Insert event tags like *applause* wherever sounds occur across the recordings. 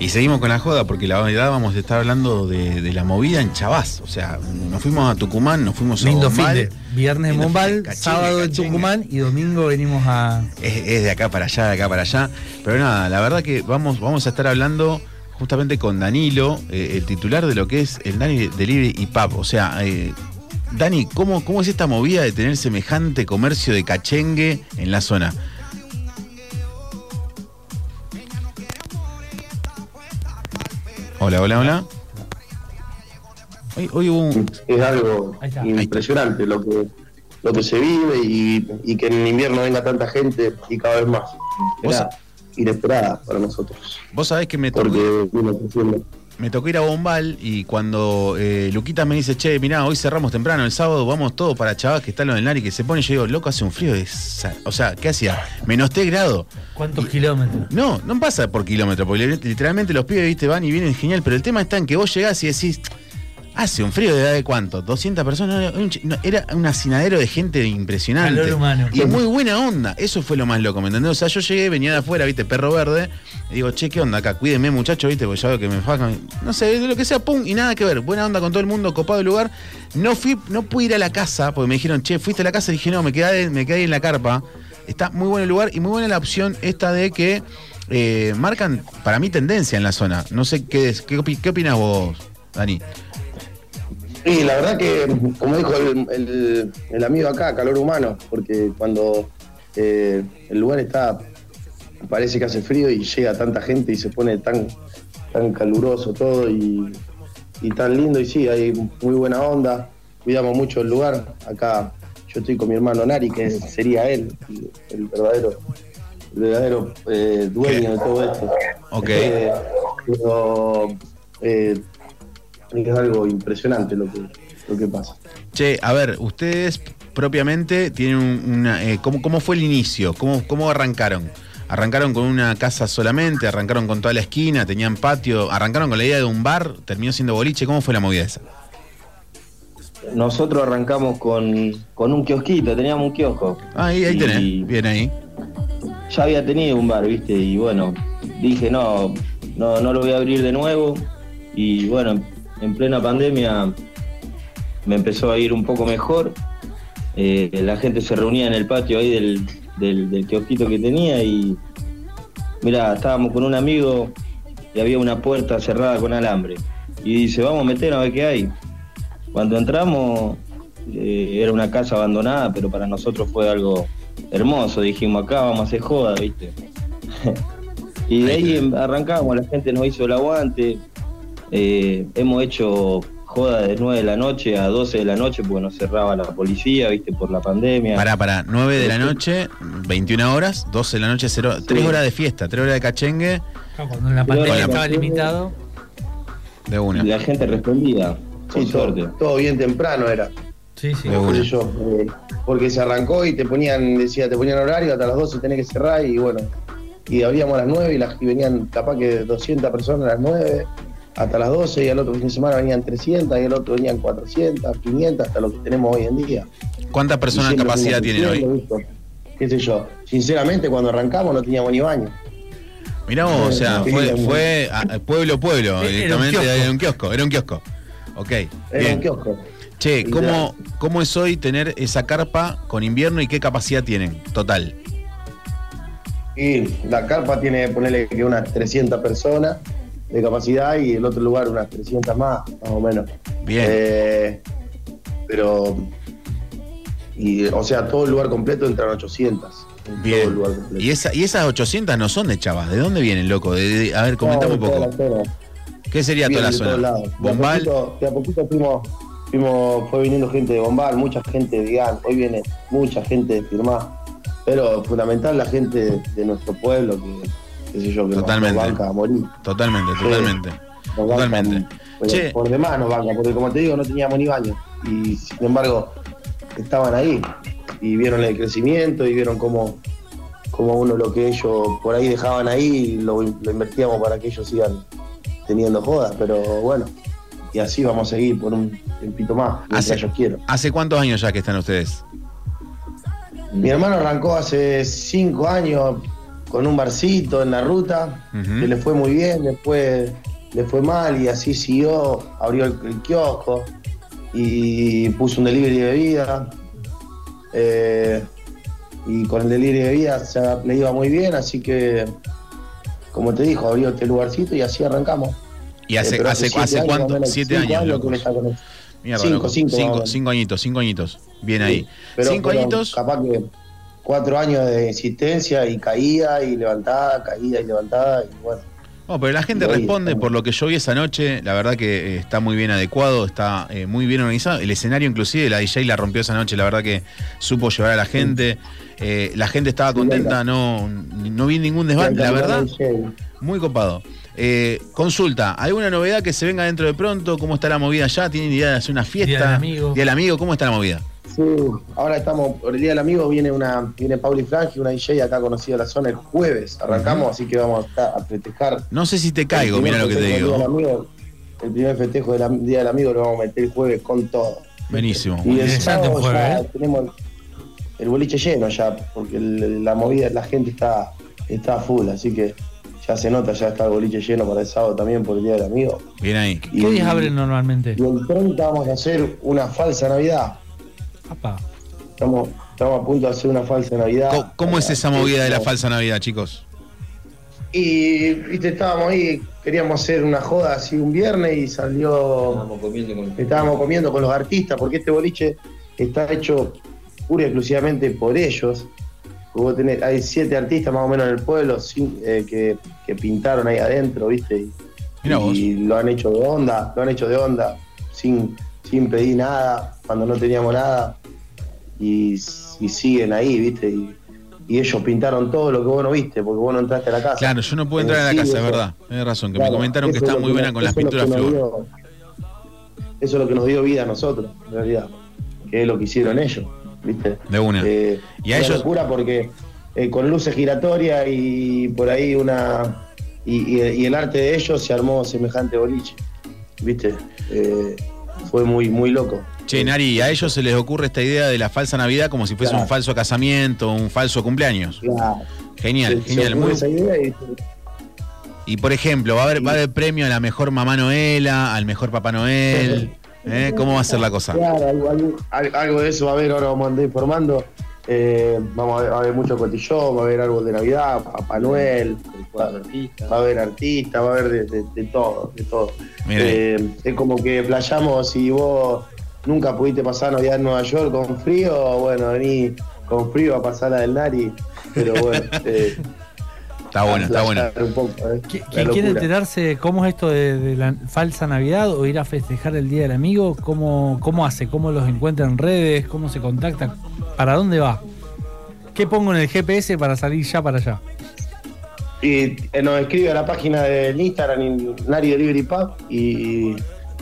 Y seguimos con la joda, porque la verdad vamos a estar hablando de, de la movida en Chavás. O sea, nos fuimos a Tucumán, nos fuimos a Lindo fin Bombal. de viernes en Bombal, fin cachengue, sábado en. Tucumán y domingo venimos a. Es, es de acá para allá, de acá para allá. Pero nada, la verdad que vamos, vamos a estar hablando justamente con Danilo, eh, el titular de lo que es el Dani Delivery y Pub. O sea, eh, Dani, ¿cómo, ¿cómo es esta movida de tener semejante comercio de cachengue en la zona? Hola, hola, hola. Hoy, hoy hubo un... es algo impresionante lo que lo que se vive y, y que en invierno venga tanta gente y cada vez más. Era inesperada para nosotros. Vos sabés que me tocó, Porque vino creciendo. Me tocó ir a Bombal y cuando eh, Luquita me dice, che, mirá, hoy cerramos temprano, el sábado vamos todos para Chavás, que está lo del Nari, que se pone, yo digo, loco, hace un frío de... O sea, ¿qué hacía? Menos 3 grados. ¿Cuántos kilómetros? No, no pasa por kilómetro, porque li- literalmente los pibes, viste, van y vienen genial, pero el tema está en que vos llegás y decís, hace un frío de edad de cuánto, 200 personas, era un hacinadero de gente impresionante. Calor humano. Y muy buena onda, eso fue lo más loco, ¿me entendés? O sea, yo llegué, venía de afuera, viste, perro verde, y digo, che, ¿qué onda acá? Cuídenme, muchachos, viste, porque ya veo que me fajan, no sé, de lo que sea, pum, y nada que ver, buena onda con todo el mundo, copado el lugar. No fui, no pude ir a la casa, porque me dijeron, che, fuiste a la casa, y dije, no, me quedé, me quedé ahí en la carpa. Está muy bueno el lugar y muy buena la opción esta de que eh, marcan para mí tendencia en la zona. No sé qué es, qué, qué opinas vos, Dani. Y la verdad que, como dijo el, el- el amigo acá, calor humano, porque cuando eh, el lugar está, parece que hace frío y llega tanta gente y se pone tan, tan caluroso todo y, y tan lindo, y sí, hay muy buena onda, cuidamos mucho el lugar. Acá yo estoy con mi hermano Nari, que sería él, el, verdadero, el verdadero eh, dueño de todo esto. Ok. Eh, pero eh, es algo impresionante lo que, lo que pasa. Che, a ver, ustedes propiamente tienen un- una. eh, ¿cómo, cómo fue el inicio? ¿Cómo, ¿Cómo arrancaron? ¿Arrancaron con una casa solamente? ¿Arrancaron con toda la esquina? ¿Tenían patio? ¿Arrancaron con la idea de un bar? ¿Terminó siendo boliche? ¿Cómo fue la movida esa? Nosotros arrancamos con, con un kiosquito, teníamos un kiosco. Ah, ahí, ahí tenés. Bien ahí. Ya había tenido un bar, ¿viste? Y bueno, dije, no, no, no lo voy a abrir de nuevo. Y bueno, en plena pandemia me empezó a ir un poco mejor. Eh, la gente se reunía en el patio ahí del, del, del kiosquito que tenía y mira, estábamos con un amigo y había una puerta cerrada con alambre. Y dice, vamos a meter a ver qué hay. Cuando entramos, eh, era una casa abandonada, pero para nosotros fue algo hermoso. Dijimos, acá vamos a hacer joda, ¿viste? *laughs* y de ahí em- arrancamos, la gente nos hizo el aguante. Eh, hemos hecho joda de 9 de la noche a 12 de la noche porque nos cerraba la policía, ¿viste? Por la pandemia. Pará, pará. 9 de la noche, 21 horas, 12 de la noche, 0. 3 horas de fiesta, 3 horas de cachengue Cuando la pandemia era- estaba limitado. de una. La gente respondía, con Sí, todo, suerte. todo bien temprano era. Sí, sí. De qué una. sé yo, eh, porque se arrancó y te ponían, decía, te ponían horario, hasta las 12 tenés que cerrar y bueno, y abríamos a las 9 y, las, y venían capaz que 200 personas a las 9 hasta las 12 y al otro fin de semana venían 300 y al otro venían 400, 500 hasta lo que tenemos hoy en día. ¿Cuántas personas de capacidad tienen hoy? Qué sé yo, sinceramente cuando arrancamos no teníamos ni baño. Mirá vos, o sea, *laughs* fue, sí. fue a- pueblo pueblo, Era un directamente era un kiosco, era un kiosco. Ok, Era bien. un kiosco. Che, ¿cómo, ¿cómo es hoy tener esa carpa con invierno y qué capacidad tienen? Total. Y la carpa tiene, ponerle que unas 300 personas de capacidad y el otro lugar unas 300 más, más o menos. Bien. Eh, pero, y, o sea, todo el lugar completo entran 800. en Todo el Bien. lugar completo. Y, esa, y esas 800 no son de Chavas. ¿De dónde vienen, loco? De- de- a ver, comentame un No, poco. toda. ¿Qué sería toda Vienen la zona? lados. De a Bombal. poquito- De a poquito fuimos, fuimos, fue viniendo gente de Bombal, mucha gente de Digan, hoy viene mucha gente de Firmá. Pero fundamental la gente de, de nuestro pueblo que, qué sé yo, que Totalmente. nos banca a morir. Totalmente, totalmente. Totalmente. Che. por demás nos banca, porque como te digo, no teníamos ni baño. Y sin embargo, estaban ahí. Y vieron el crecimiento y vieron cómo, cómo uno lo que ellos por ahí dejaban ahí lo, lo invertíamos para que ellos sigan teniendo jodas. Pero bueno, y así vamos a seguir por un tiempito más, Hace- ellos quieran. ¿Hace cuántos años ya que están ustedes? Mi hermano arrancó hace cinco años, con un barcito en la ruta, que le fue muy bien, después le fue mal y así siguió, abrió el, el kiosco y puso un delivery de bebida. Eh, y con el delivery de bebida ya le iba muy bien, así que, como te dijo, abrió este lugarcito y así arrancamos. ¿Y hace, Eh, hace, hace años, cuánto? Siete cinco años, que está con. Mierda, Cinco, cinco, cinco, añitos, cinco añitos. Bien ahí. Pero- cinco pero añitos. Capaz que cuatro años de insistencia y caída y levantada, caída y levantada y bueno. No, pero la gente responde por lo que yo vi esa noche. La verdad que eh, está muy bien adecuado, está eh, muy bien organizado. El escenario, inclusive, la DJ la rompió esa noche. La verdad que supo llevar a la gente. Eh, la gente estaba contenta, no, no vi ningún desván. La verdad, muy copado. Eh, consulta, ¿alguna novedad que se venga dentro de pronto? ¿Cómo está la movida allá? ¿Tienen idea de hacer una fiesta? Día del amigo. Día del amigo, ¿cómo está la movida? Sí, ahora estamos, por el Día del Amigo viene una viene Pauli Frangi, una DJ acá conocida de la zona el jueves. Arrancamos, así que vamos a, estar- a festejar. No sé si te caigo, el mira lo que te del digo. Amigo, el primer festejo del Día del Amigo lo vamos a meter el jueves con todo. Buenísimo. Y el Interesante sábado jueves, ya ¿eh? tenemos el, el boliche lleno ya, porque el- la movida, la gente está, está full, así que ya se nota, ya está el boliche lleno para el sábado también por el Día del Amigo. Bien ahí. Y- ¿Qué días abren normalmente? Y el 30 vamos a hacer una falsa Navidad. Apa. Estamos, estamos a punto de hacer una falsa Navidad. ¿Cómo, cómo es esa movida de la falsa Navidad, chicos? Y viste, estábamos ahí, queríamos hacer una joda así un viernes y salió. Estábamos comiendo con Estábamos comiendo con los artistas, porque este boliche está hecho pura y exclusivamente por ellos. Vos tenés- hay siete artistas más o menos en el pueblo eh, que, que pintaron ahí adentro, ¿viste? Y, Mirá vos. y lo han hecho de onda, lo han hecho de onda, sin, sin pedir nada, cuando no teníamos nada. Y, y siguen ahí, ¿viste? Y, y ellos pintaron todo lo que vos no viste, porque vos no entraste a la casa. Claro, yo no puedo entrar a la Sí, casa, es verdad. Tienes razón, que me comentaron que es está muy buena con las pinturas dio- Eso es lo que nos dio vida a nosotros, en realidad. Que es lo que hicieron ellos, ¿viste? De una. Eh, Y a una ellos- locura porque eh, con luces giratorias y por ahí una. Y, y- y el arte de ellos se armó semejante boliche, ¿viste? Eh, fue muy, muy loco. Che, Nari, a ellos se les ocurre esta idea de la falsa Navidad como si fuese Claro. un falso casamiento, un falso cumpleaños. Claro. Genial, Se- genial. Muy- esa idea y- Y por ejemplo, ¿va a, haber, ¿va a haber premio a la mejor mamá Noela, al mejor papá Noel? ¿Eh? ¿Cómo va a ser la cosa? Claro, algo, algo- al- algo de eso va a haber, ahora vamos a andar informando. Eh, vamos a ver, va a haber mucho cotillón, va a haber árbol de Navidad, Papá Noel, va, va a haber artistas, va a haber de, de- de todo, de todo. Eh, es como que playamos si vos nunca pudiste pasar Navidad en Nueva York con frío, bueno, vení con frío a pasar la del Nari, pero bueno. *laughs* eh, Está bueno, está bueno. poco, eh, ¿Qui- la ¿Quién quiere enterarse de cómo es esto de, de la falsa Navidad o ir a festejar el Día del Amigo? ¿Cómo, ¿Cómo hace? ¿Cómo los encuentra en redes? ¿Cómo se contacta? ¿Para dónde va? ¿Qué pongo en el GPS para salir ya para allá? Y eh, nos escribe a la página del Instagram, in- Nari Delivery Pub, y,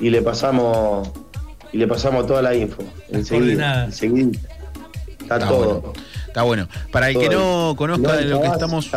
y le pasamos y le pasamos toda la info. Enseguida, enseguida. Está, Está todo. bueno. Está bueno. Para el que no conozca de lo que estamos.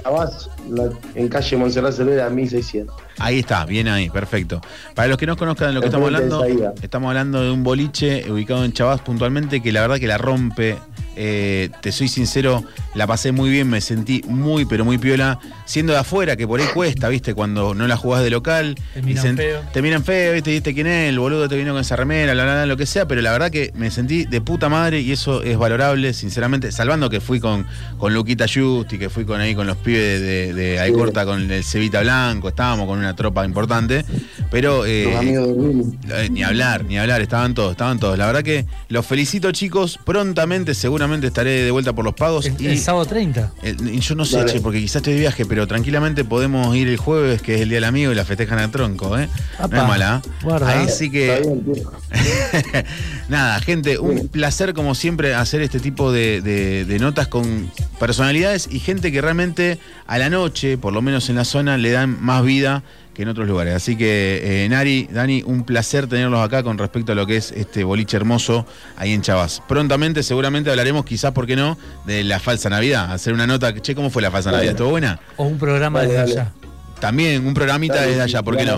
En calle Montserrat Cervera, 1600. Ahí está, bien ahí, perfecto. Para los que no conozcan de lo que estamos hablando, estamos hablando de un boliche ubicado en Chavás puntualmente que la verdad que la rompe. Eh, te soy sincero, la pasé muy bien, me sentí muy, pero muy piola. Siendo de afuera, que por ahí cuesta, ¿viste? Cuando no la jugás de local. Te miran feo. Te miran feo, ¿viste? ¿Viste quién es? El boludo te vino con esa remera, la, la, la, lo que sea. Pero la verdad que me sentí de puta madre y eso es valorable, sinceramente. Salvando que fui con, con Luquita Justi, que fui con ahí con los pibes de, de Alcorta, con el Cevita Blanco, estábamos con una tropa importante. Pero. eh, Los amigos de Rumi. eh, ni hablar, ni hablar, estaban todos, estaban todos. La verdad que los felicito, chicos. Prontamente, seguramente estaré de vuelta por los pagos. El, y el sábado 30. el- y yo no sé, Dale. che, porque quizás estoy de viaje, pero tranquilamente podemos ir el jueves, que es el Día del Amigo, y la festejan al tronco, ¿eh? No Apa, es mala. ¿eh? guarda. Ahí sí que. Bien. *laughs* Nada, gente, un placer como siempre hacer este tipo de, de- de notas con personalidades y gente que realmente a la noche, por lo menos en la zona, le dan más vida que en otros lugares. Así que, eh, Nari, Dani, un placer tenerlos acá con respecto a lo que es este boliche hermoso ahí en Chavás. Prontamente, seguramente hablaremos, quizás, ¿por qué no?, de la falsa Navidad. Hacer una nota, che, ¿cómo fue la falsa. Navidad? ¿Estuvo buena? O un programa Dale, desde dale. allá. También, un programita Dale, desde allá, ¿por qué no?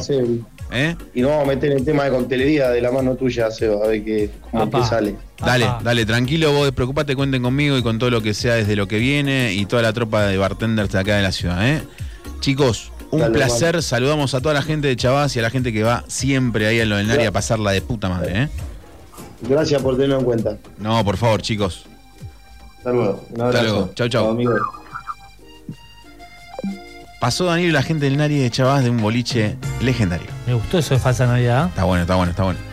¿eh? Y nos vamos a meter en el tema de contelería de la mano tuya, Seba, a ver qué, cómo sale. Dale, Ajá. dale, tranquilo, vos despreocupate, cuenten conmigo y con todo lo que sea desde lo que viene y toda la tropa de bartenders de acá de la ciudad, ¿eh? Chicos, un Dale, placer, saludamos a toda la gente de Chavás y a la gente que va siempre ahí a lo del Nari a pasarla de puta madre, ¿eh? Gracias por tenerlo en cuenta. No, por favor, chicos. Hasta luego. Un abrazo. luego. Chau, chau. amigos. Pasó Daniel y la gente del Nari de Chavás de un boliche legendario. Me gustó eso de falsa Navidad. Está bueno, está bueno, está bueno.